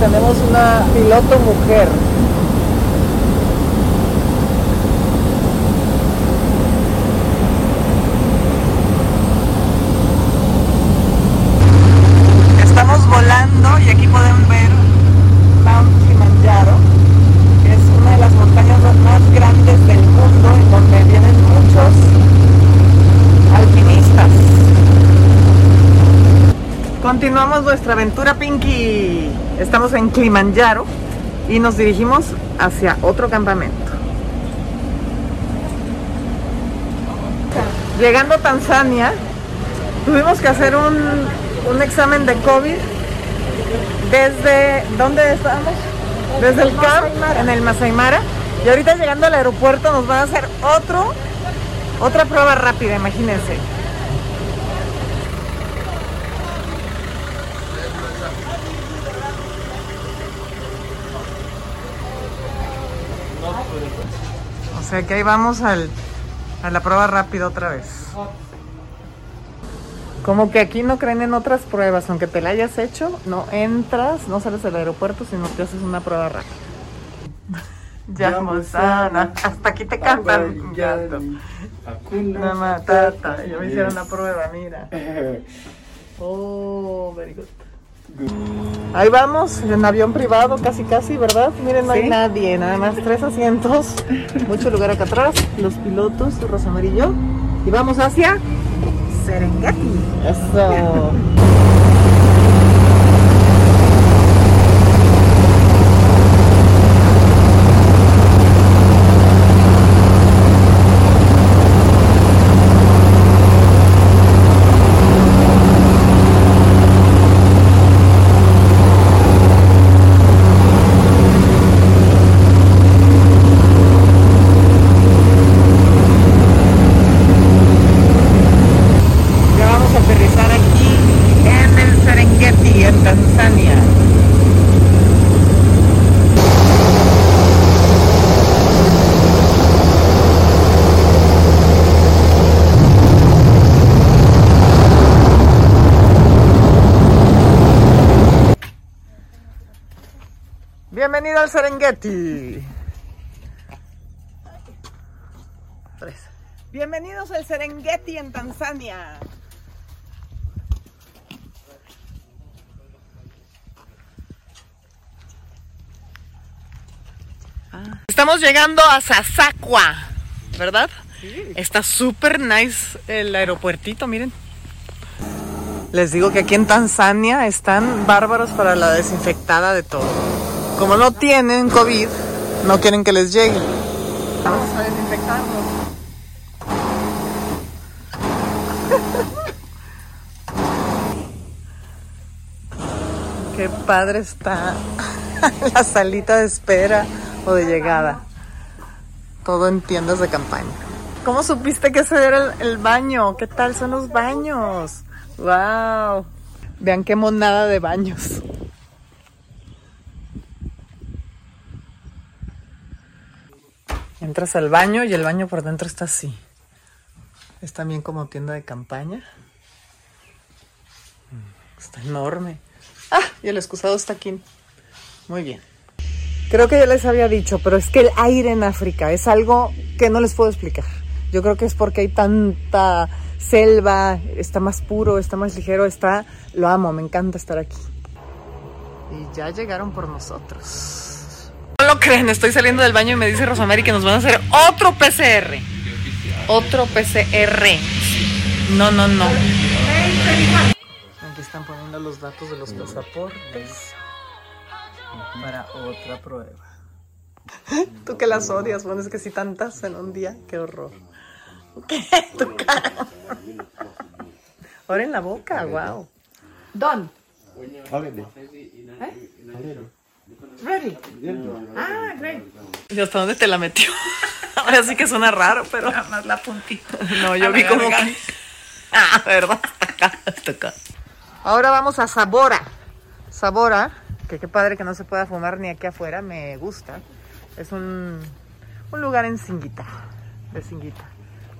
tenemos una piloto mujer. Estamos volando y aquí pueden ver Mount Kilimanjaro, que es una de las montañas más grandes del mundo, en donde vienen muchos alpinistas. Continuamos nuestra aventura Pinky. En Kilimanjaro y nos dirigimos hacia otro campamento. Llegando a Tanzania, tuvimos que hacer un, un examen de COVID desde ¿dónde estamos? Desde el camp en el Masai Mara. Y ahorita llegando al aeropuerto nos van a hacer otro otra prueba rápida, imagínense. O sea que ahí vamos al, a la prueba rápida otra vez. Como que aquí no creen en otras pruebas, aunque te la hayas hecho, no entras, no sales del aeropuerto, sino que haces una prueba rápida. Ya, Mozana. Hasta aquí te cantan. Una matata. Ya me hicieron la prueba, mira. Oh, very good. Ahí vamos, en avión privado, casi casi, ¿verdad? Miren, no hay nadie, nada más tres asientos, mucho lugar acá atrás, los pilotos, Rosamar y yo, y vamos hacia Serengeti. Eso. Ya vamos a aterrizar aquí en el Serengeti, en Tanzania. Bienvenido al Serengeti. Tres. Bienvenidos al Serengeti en Tanzania. Estamos llegando a Sasakwa, ¿verdad? Está súper nice el aeropuertito, miren. Les digo que aquí en Tanzania están bárbaros para la desinfectada de todo. Como no tienen COVID, no quieren que les llegue. Vamos a desinfectarnos. Qué padre está la salita de espera o de llegada. Todo en tiendas de campaña. ¿Cómo supiste que ese era el, el baño? ¿Qué tal son los baños? ¡Wow! Vean qué monada de baños. Entras al baño y el baño por dentro está así. Es también como tienda de campaña. Está enorme. Ah, y el excusado está aquí. Muy bien. Creo que ya les había dicho, pero es que el aire en África es algo que no les puedo explicar. Yo creo que es porque hay tanta selva, está más puro, está más ligero, está... Lo amo, me encanta estar aquí. Y ya llegaron por nosotros. No lo creen, estoy saliendo del baño y me dice Rosamary que nos van a hacer otro PCR. Otro PCR. No, no, no. Aquí están poniendo los datos de los pasaportes para otra prueba. Tú que las odias, pones que si tantas en un día, qué horror. ¿Qué? Tu cara. Ahora en la boca, wow. Done. Ready. Ah, great. ¿Y hasta dónde te la metió? Ahora sí que suena raro, pero. Nada más la puntita. No, yo A vi la como que. Ah, ¿verdad? Hasta acá, hasta acá. Ahora vamos a Sabora. Sabora, que qué padre que no se pueda fumar ni aquí afuera, me gusta. Es un, un lugar en Singuita, de Singuita.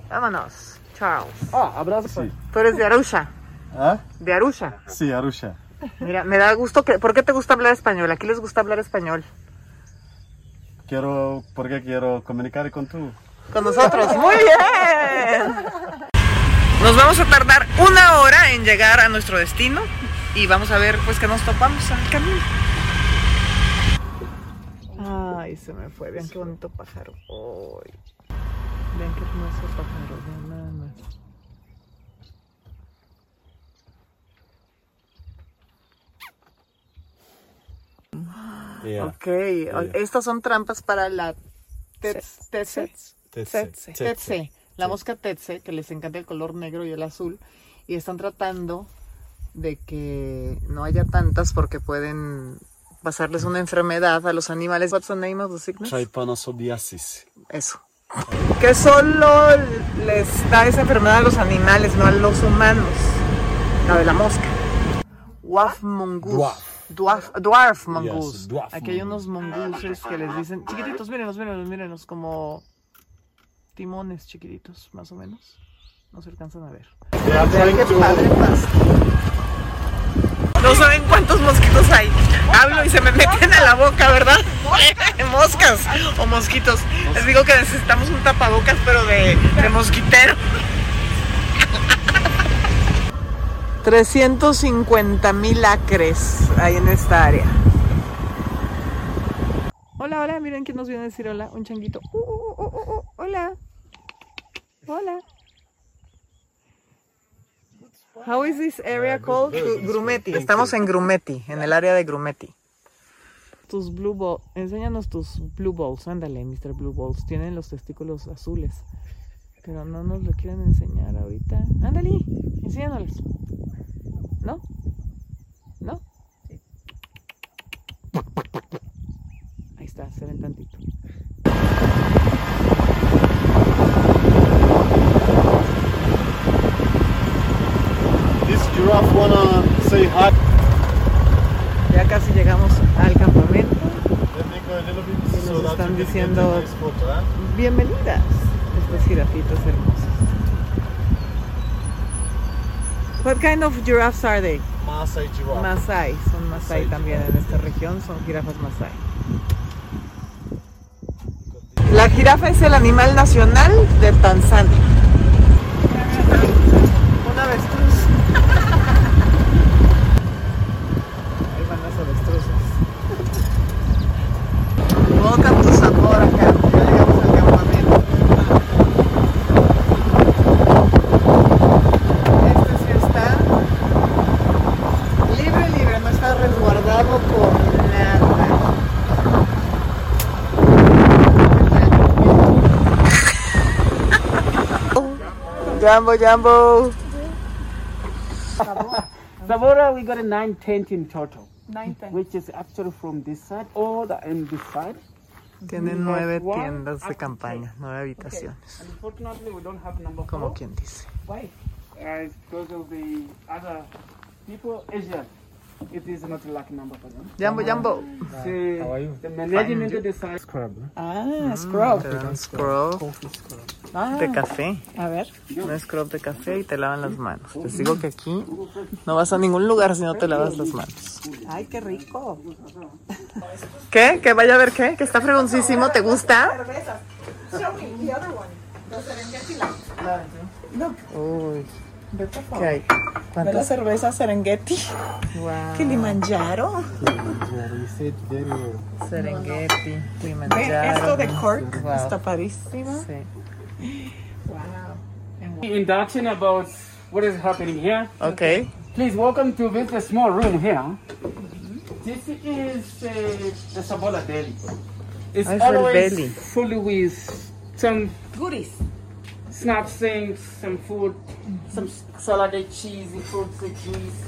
Vámonos, Charles. Ah, abrazo. Sí. Tú eres de Arusha, ¿Ah? de Arusha. Sí, Arusha. Mira, me da gusto que... ¿Por qué te gusta hablar español? Aquí les gusta hablar español. Quiero, porque quiero comunicar con tú. Con nosotros. Muy bien. Nos vamos a tardar una hora en llegar a nuestro destino y vamos a ver pues que nos topamos al camino. Ay, se me fue. Vean qué bonito pájaro. Ay. Vean qué hermoso pájaro. Vean nada más. Yeah. Ok, Yeah. estas son trampas para la tets- tetse. La mosca tetse, que les encanta el color negro y el azul. Y están tratando de que no haya tantas porque pueden pasarles una enfermedad a los animales. What's the name of the sickness? Trypanosodiasis. Eso. Que solo les da esa enfermedad a los animales, no a los humanos. La de la mosca. Dwarf mongoose. Dwarf. Dwarf, mongoose. Yes, dwarf Aquí hay unos mongooses que les dicen, chiquititos, mírenos, mírenos, mírenos, como timones chiquititos, más o menos. No se alcanzan a ver. To. No saben cuántos mosquitos hay. Hablo y se me meten a la boca, ¿verdad? Moscas o mosquitos. Les digo que necesitamos un tapabocas, pero de, de mosquitero. 350 mil acres hay en esta área. Hola, hola, miren quién nos viene a decir hola. Un changuito. Uh, uh, uh, uh, uh, hola. Hola. How is this area called? Gru- Grumeti. Estamos en Grumeti, en el área de Grumeti. Tus blue balls, enséñanos tus blue balls, ándale, Mr. Blue Balls. Tienen los testículos azules, pero no nos lo quieren enseñar ahorita. Ándale, enséñanos. ¿No? ¿No? Ahí está, se ven tantito. This giraffe wanna say hi. Ya casi llegamos al campamento. Y nos están diciendo- huh? Bienvenidas, estas jirafitas hermosas. What kind of giraffes are they? Maasai giraffe. Masai, son Masai Masai también en esta región, son jirafas Masai. La jirafa es el animal nacional de Tanzania. Jumbo, Jumbo. Zamora, we got a nine tent in total, Nine which is actually from this side all the end this side. Tienen nueve tiendas de campaña, nueve habitaciones, Unfortunately, we don't have number como four. quien dice. Why? Uh, it's because of the other people, Asian. It is not lucky number for them. Jumbo, Jumbo. So, the management decides. Ah, scrub. Te dan scrub Ah, de café. a ver. Un scrub de café y te lavan las manos. Te digo que aquí no vas a ningún lugar si no te lavas las manos. Ay, qué rico. ¿Qué? ¿Que vaya a ver qué? ¿Que está fregoncísimo? ¿Te gusta? Uy, ¿qué hay? ¿Ves la cerveza Serengeti? Wow. Kilimanjaro. Serengeti, Ve, Kilimanjaro. esto de Cork Wow. está padrísimo. Sí. Induction about what is happening here. Ok. Please welcome to this small room here. This is uh, the Sabola belly. It's I always belly. full with some Goodies. Snack things, some food, some salad, cheesy fruits, and juice.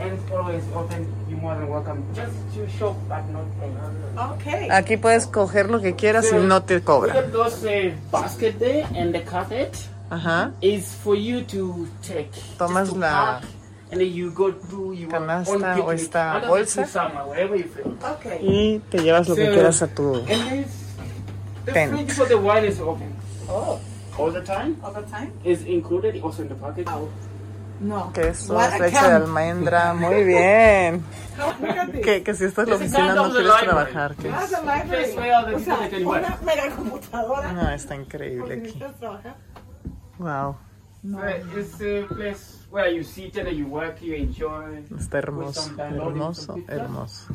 And it's always open. You're more than welcome. Just to shop, but not pay. Ok. Aquí puedes coger lo que quieras y no te We cobran. got those uh, basket there and the carpet Ajá. is for you to take. Tomas to la park, and then you go do your canasta o esta bolsa. tree you feel. Ok. Y te llevas lo que quieras a tu... And this, the fridge for the wine is open Oh, all the time. all the time? Is included also in the package. No. quesos, What a leche de almendra. Muy bien. Que, que si esta es la oficina no quieres library. trabajar. que es- O sea, una mega computadora. No, está increíble aquí. Wow, It's a place where you sit and you work, you enjoy. está hermoso, hermoso, hermoso.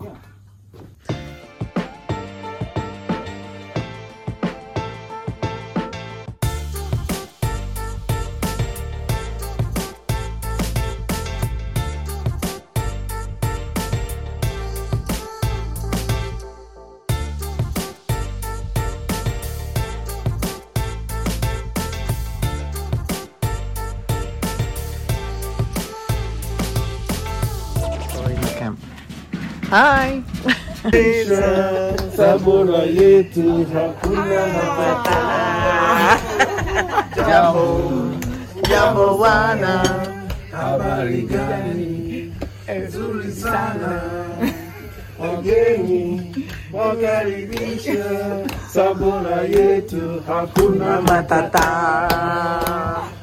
Yeah. Hi. Sabora yetu hakuna Jambo, jambo wana. habari gani? Nzuri sana. Wageni wakaribisha. Sabora yetu hakuna Matata.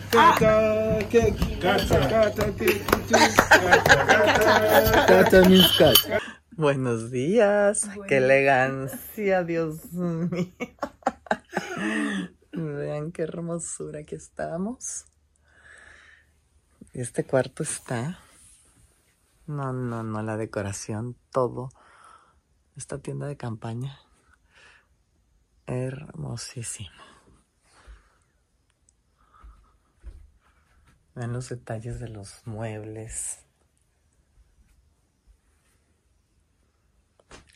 Kata keki, kata kata keki tu. Kata kata kata means cut. Buenos días. Qué elegancia, Dios mío. Vean qué hermosura que estamos. Y este cuarto está. No, no, no, la decoración, todo. Esta tienda de campaña. Hermosísimo. Vean los detalles de los muebles.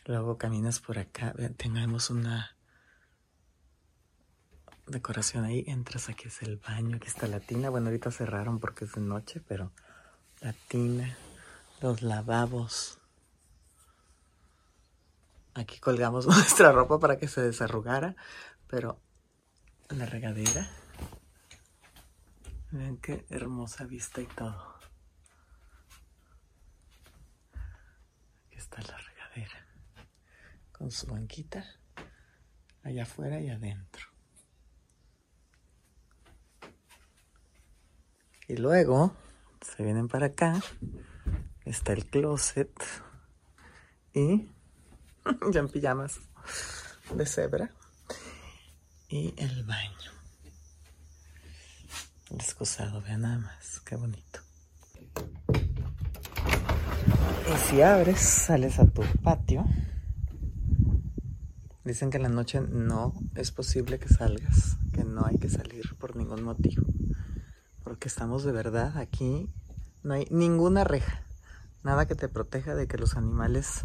Luego caminas por acá, tenemos una decoración ahí, entras aquí es el baño, aquí está la tina, bueno ahorita cerraron porque es de noche, pero la tina, los lavabos. Aquí colgamos nuestra ropa para que se desarrugara, pero la regadera. Vean qué hermosa vista y todo. Aquí está la regadera con su banquita allá afuera y adentro. Y luego se vienen para acá, está el closet y ya en pijamas de cebra y el baño. El excusado, vean nada más, qué bonito. Y si abres, sales a tu patio. Dicen que en la noche no es posible que salgas, que no hay que salir por ningún motivo. Porque estamos de verdad aquí, no hay ninguna reja, nada que te proteja de que los animales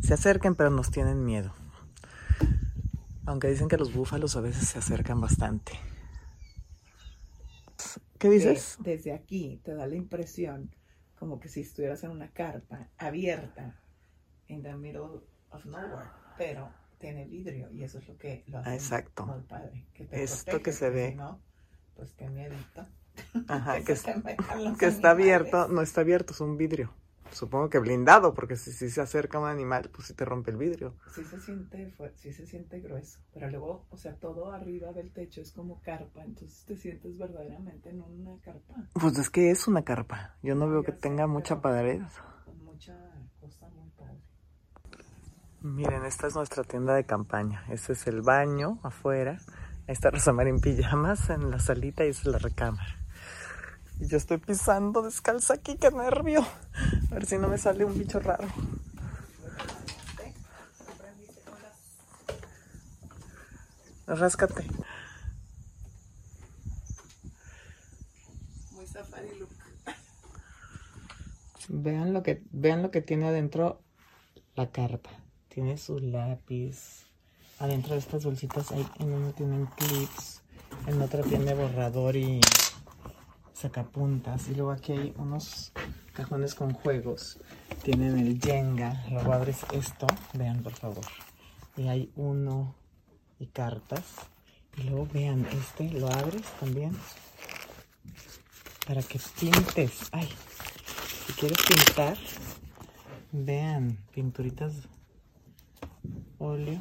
se acerquen, pero nos tienen miedo. Aunque dicen que los búfalos a veces se acercan bastante. ¿Qué dices? Desde aquí te da la impresión como que si estuvieras en una carpa abierta in the middle of nowhere, pero tiene vidrio y eso es lo que lo hace exacto. muy padre. Que te Esto protege, que se ve. si no, pues qué miedito. Ajá, Que es- está abierto, no está abierto, es un vidrio. Supongo que blindado, porque si, si se acerca un animal, pues si te rompe el vidrio. Sí se siente, fue- sí se siente grueso, pero luego, o sea, todo arriba del techo es como carpa, entonces te sientes verdaderamente en una carpa, Pues es que es una carpa. Yo no veo que sé, tenga mucha pared. mucha cosa. Miren, esta es nuestra tienda de campaña. Este es el baño afuera. Ahí está Rosamar en pijamas en la salita y esa es la recámara. Y yo estoy pisando descalza aquí, qué nervio. A ver si no me sale un bicho raro. Ráscate. Muy safari look. Vean lo que, vean lo que tiene adentro la carpa. Tiene su lápiz. Adentro de estas bolsitas hay, en una tienen clips, en otra tiene borrador y sacapuntas. Y luego aquí hay unos cajones con juegos. Tienen el Jenga. Luego abres esto. Vean por favor. Y hay uno y cartas. Y luego vean este, lo abres también. Para que pintes. Ay, si quieres pintar, vean, pinturitas óleo.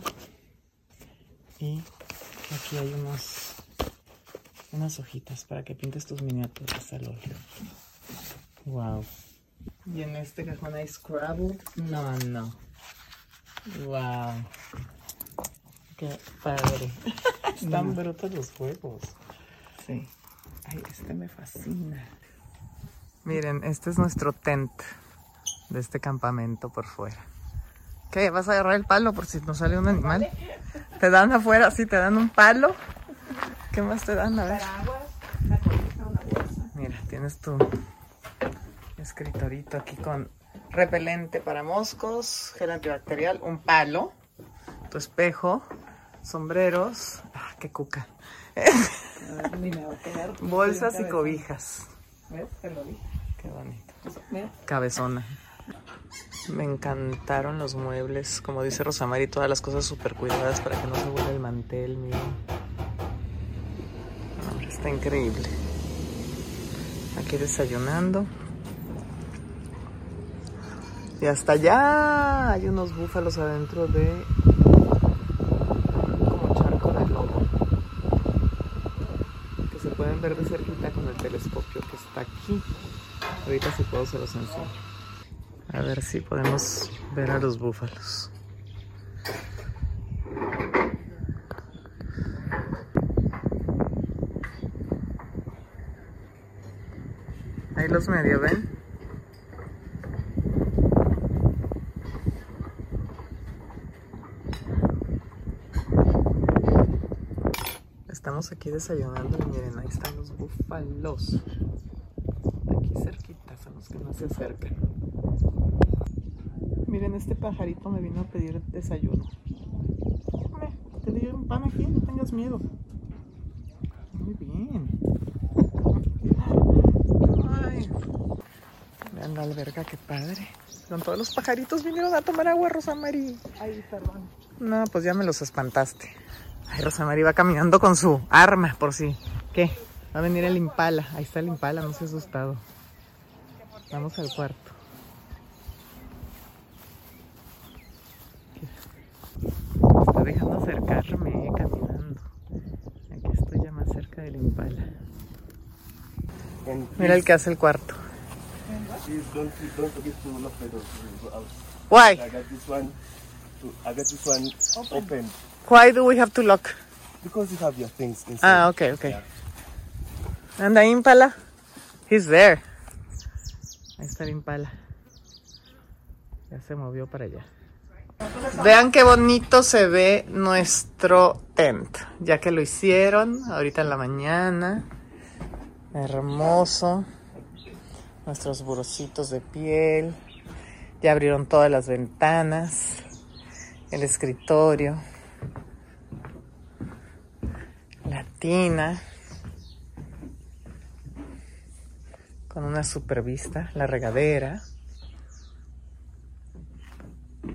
Y aquí hay unos unas hojitas para que pintes tus miniaturas al óleo. Wow. Y en este cajón hay Scrabble. No, no. Wow. Qué padre. Están brutos los juegos. Sí. Ay, este me fascina. Miren, este es nuestro tent de este campamento por fuera. ¿Qué? ¿Vas a agarrar el palo por si nos sale un animal? Te dan afuera, sí, te dan un palo. ¿Qué más te dan? A ver. Mira, tienes tu escritorito aquí con repelente para moscos, gel antibacterial, un palo, tu espejo, sombreros. Ah, qué cuca. Bolsas y cobijas. ¿Ves? Te lo dije. Qué bonito. Cabezona. Me encantaron los muebles, como dice Rosamari, todas las cosas súper cuidadas para que no se vuelva el mantel, miren. Está increíble. Aquí desayunando. Y hasta allá hay unos búfalos adentro de como charco de lobo. Que se pueden ver de cerquita con el telescopio que está aquí. Ahorita si puedo se los enseño. A ver si podemos ver a los búfalos. Ahí los medio ven. Estamos aquí desayunando y miren, ahí están los búfalos. Aquí cerquita, son los que no se acercan. Miren, este pajarito me vino a pedir desayuno. Te di un pan aquí, no tengas miedo. Muy bien. Ay. Vean la alberga, qué padre. Con todos los pajaritos vinieron a tomar agua, Rosamari. Ay, perdón. No, pues ya me los espantaste. Ay, Rosamari va caminando con su arma, por si. ¿Qué? Va a venir el impala. Ahí está el impala, no se ha asustado. Vamos al cuarto. Me está dejando acercarme, eh, caminando. Aquí estoy ya más cerca del impala. And Mira el que hace el cuarto. please don't don't forget to lock the door. We'll go out. Why? I got this one. To, I got this one open. Why do we have to lock? because you have your things inside. Ah, okay, okay. Yeah. And the impala? He's there. Ahí está el impala. Ya se movió para allá. Vean qué bonito se ve nuestro tent. Ya que lo hicieron ahorita en la mañana. Hermoso. Nuestros burocitos de piel. Ya abrieron todas las ventanas. El escritorio. La tina. con una super vista, la regadera,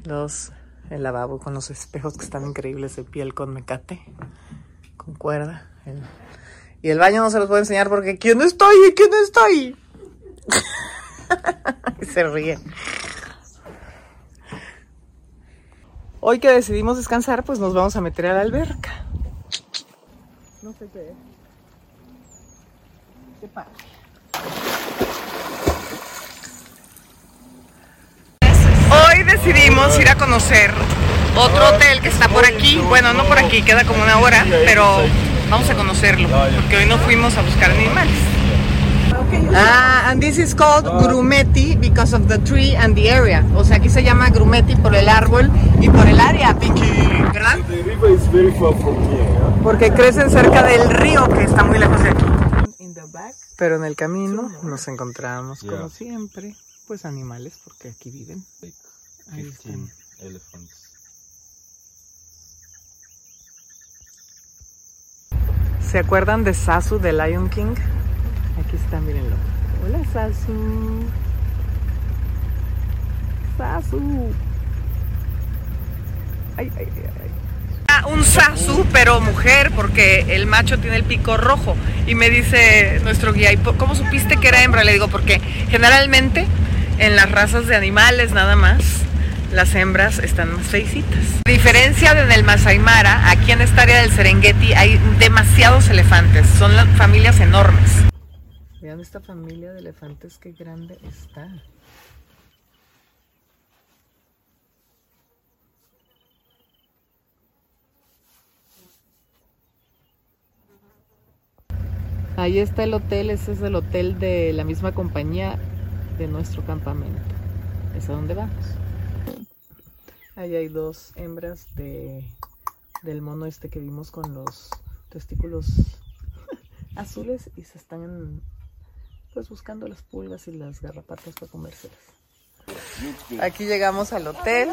los, el lavabo con los espejos que están increíbles de piel con mecate, con cuerda. el- y el baño no se los puedo enseñar porque ¿quién está ahí? ¿Quién está ahí? y se ríe. Hoy que decidimos descansar, pues nos vamos a meter a la alberca. No sé qué es. Qué padre. Hoy decidimos ir a conocer otro hotel que está por aquí. Bueno, no por aquí, queda como una hora, pero vamos a conocerlo porque hoy no fuimos a buscar animales. Ah, and this is called Grumeti because of the tree and the area. O sea, aquí se llama Grumeti por el árbol y por el área, Vicky, ¿verdad? The river is very far from here. yeah? Porque crecen cerca del río que está muy lejos de aquí. In the back. Pero en el camino nos encontramos, como siempre, pues animales porque aquí viven. Like Ahí están. 15 elephants. ¿Se acuerdan de Sasu de Lion King? Aquí está, mírenlo. Hola, Sasu. Sasu. Ay, ay, ay, ay. Ah, un Sasu, pero mujer, porque el macho tiene el pico rojo. Y me dice nuestro guía, "¿Y po- ¿cómo supiste que era hembra? Le digo, porque generalmente en las razas de animales nada más, las hembras están más feicitas. A diferencia de en el Masai Mara, aquí en esta área del Serengeti hay demasiados elefantes. Son familias enormes. Vean esta familia de elefantes qué grande está. Ahí está el hotel, ese es el hotel de la misma compañía de nuestro campamento. Es a donde vamos. Ahí hay dos hembras de, del mono este que vimos con los testículos azules y se están pues buscando las pulgas y las garrapatas para comérselas. Aquí llegamos al hotel.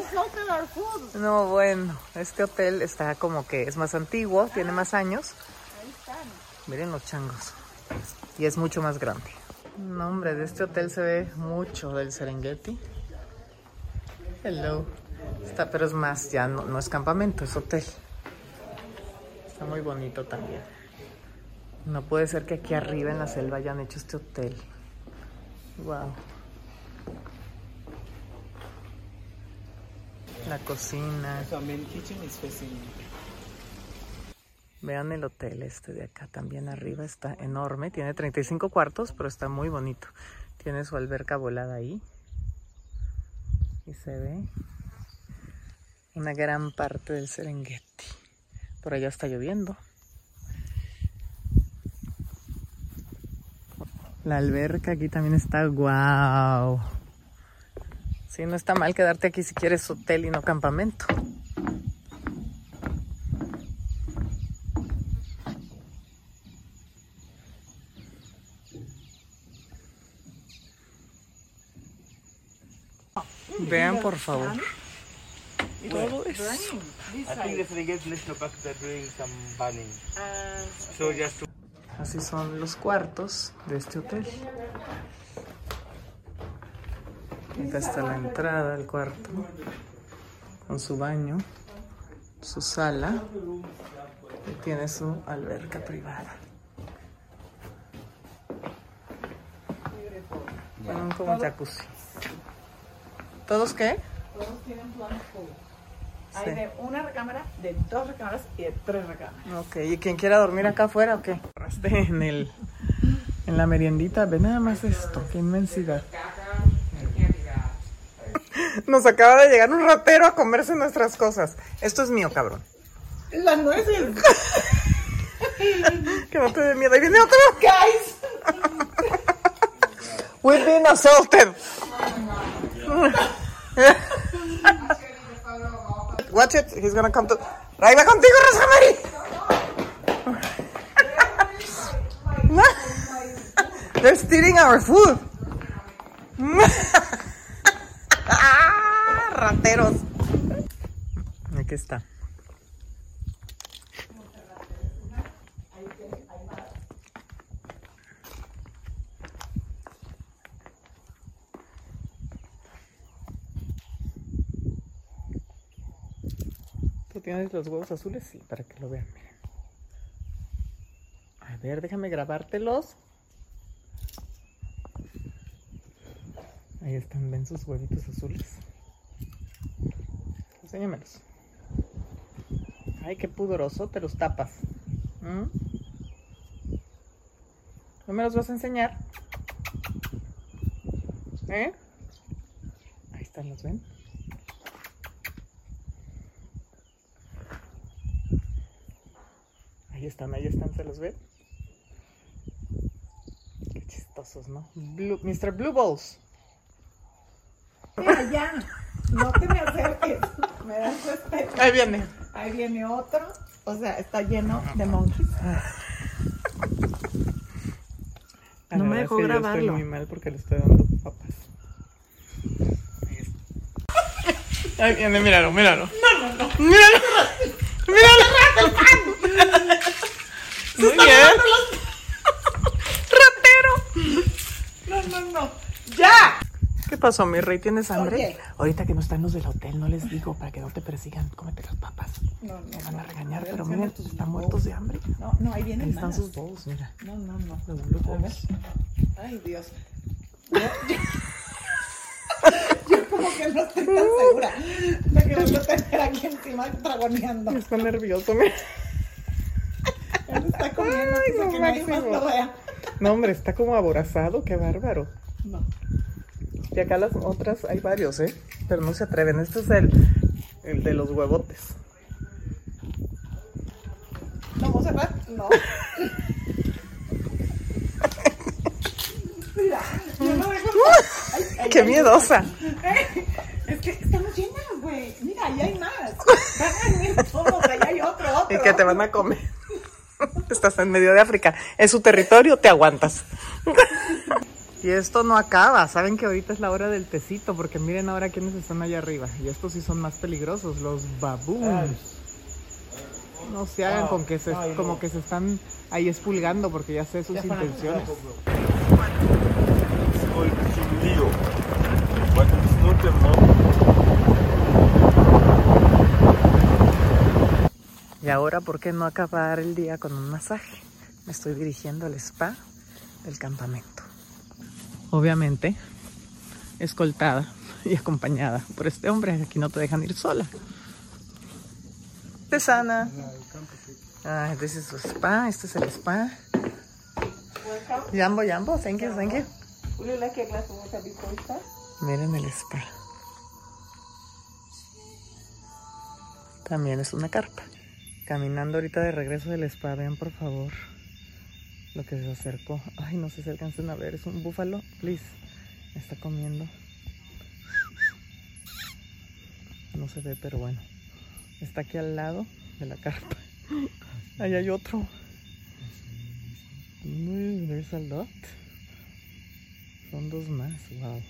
No, bueno, este hotel está como que es más antiguo, tiene más años. Miren los changos. Y es mucho más grande. No, hombre, de este hotel se ve mucho del Serengeti. Hello. Está, pero es más, ya no, no es campamento, es hotel. Está muy bonito también. No puede ser que aquí arriba en la selva hayan hecho este hotel. Wow. La cocina. Vean el hotel este de acá también arriba, está enorme, tiene 35 cuartos, pero está muy bonito. Tiene su alberca volada ahí. Y se ve una gran parte del Serengeti. Por allá está lloviendo. La alberca aquí también está guau. Sí, no está mal quedarte aquí si quieres hotel y no campamento. Vean por favor. Todo eso. I think the Serengeti National Park they're doing some burning. So just to Así son los cuartos de este hotel. Acá está la entrada al cuarto, con su baño, su sala y tiene su alberca privada. Son como jacuzzi. ¿Todos qué? Todos tienen plan. Hay Sí. de una recámara, de dos recámaras y de tres recámaras. Ok, ¿y quien quiera dormir acá afuera o qué? En el en la meriendita, ve nada más esto, qué inmensidad. Nos acaba de llegar un ratero a comerse nuestras cosas. Esto es mío, cabrón. Las nueces. Que no te dé miedo. Ahí viene otro. Guys. We've been assaulted. Watch it. He's gonna come to. Va contigo, Rosamari. They're stealing our food. Ah, Rateros. Aquí está. ¿Tú tienes los huevos azules? Sí, para que lo vean, miren. A ver, déjame grabártelos. Ahí están, ven sus huevitos azules. Enséñamelos. Ay, qué pudoroso, te los tapas. ¿Mm? ¿No me los vas a enseñar? ¿Eh? Ahí están, ¿los ven? Ahí están, ahí están, ¿se los ven? Qué chistosos, ¿no? Blue, Mr. Blue Balls. Mira, ya. No te me acerques. Me das respeto. Ahí viene. Ahí viene otro. O sea, está lleno de monkeys. La No me dejó es que Yo grabarlo. estoy muy mal porque le estoy dando papas. Ahí viene, míralo, míralo. No, no, no. Míralo. Míralo. Muy bien. Ratero. No, no, no. ¡Ya! ¿Qué pasó, mi rey? ¿Tienes hambre? Oye. Ahorita que no están los del hotel, no les digo para que no te persigan. Cómete las papas. No, no. Me van a regañar, pero miren, están bowls. muertos de hambre. No, no, ahí Ahí vienen están más. sus bowls, mira. No, no, no. Los blue balls. Ay, Dios. Yo, yo- yo como que no estoy tan segura de que tener aquí encima dragoneando. Está nervioso, mira. Está comiendo Ay, para lo que nadie más máximo. lo vea. No, hombre, está como aborazado, qué bárbaro. No. Y acá las otras hay varios, ¿eh? Pero no se atreven. Este es el, el de los huevotes. No, Monserrat, no. Mira, yo no dejo. Ay, ay, ¡Qué ay, miedosa! Es que estamos llenas, güey. Mira, ahí hay más. Van a venir todos, allá hay otro, otro. Y que te van a comer. Estás en medio de África. Es su territorio, te aguantas. Y esto no acaba. Saben que ahorita es la hora del tecito, porque miren ahora quiénes están allá arriba. Y estos sí son más peligrosos, los baboons. No se hagan con que se, como que se están ahí expulgando, porque ya sé sus intenciones. Ой, un lío. But it's not a mob. Y ahora, ¿por qué no acabar el día con un masaje? Me estoy dirigiendo al spa del campamento. Obviamente, escoltada y acompañada por este hombre. Aquí no te dejan ir sola. Ah, este es su spa. Este es el spa. Jambo, jambo. Thank you, thank you. Would you like a glass of water before we start? Miren el spa. También es una carpa. Caminando ahorita de regreso del spa, vean por favor lo que se acercó. Ay, no sé si alcancen a ver, es un búfalo. Please, está comiendo. No se ve, pero bueno. Está aquí al lado de la carpa. Ahí hay otro. There's a lot. Son dos más, wow.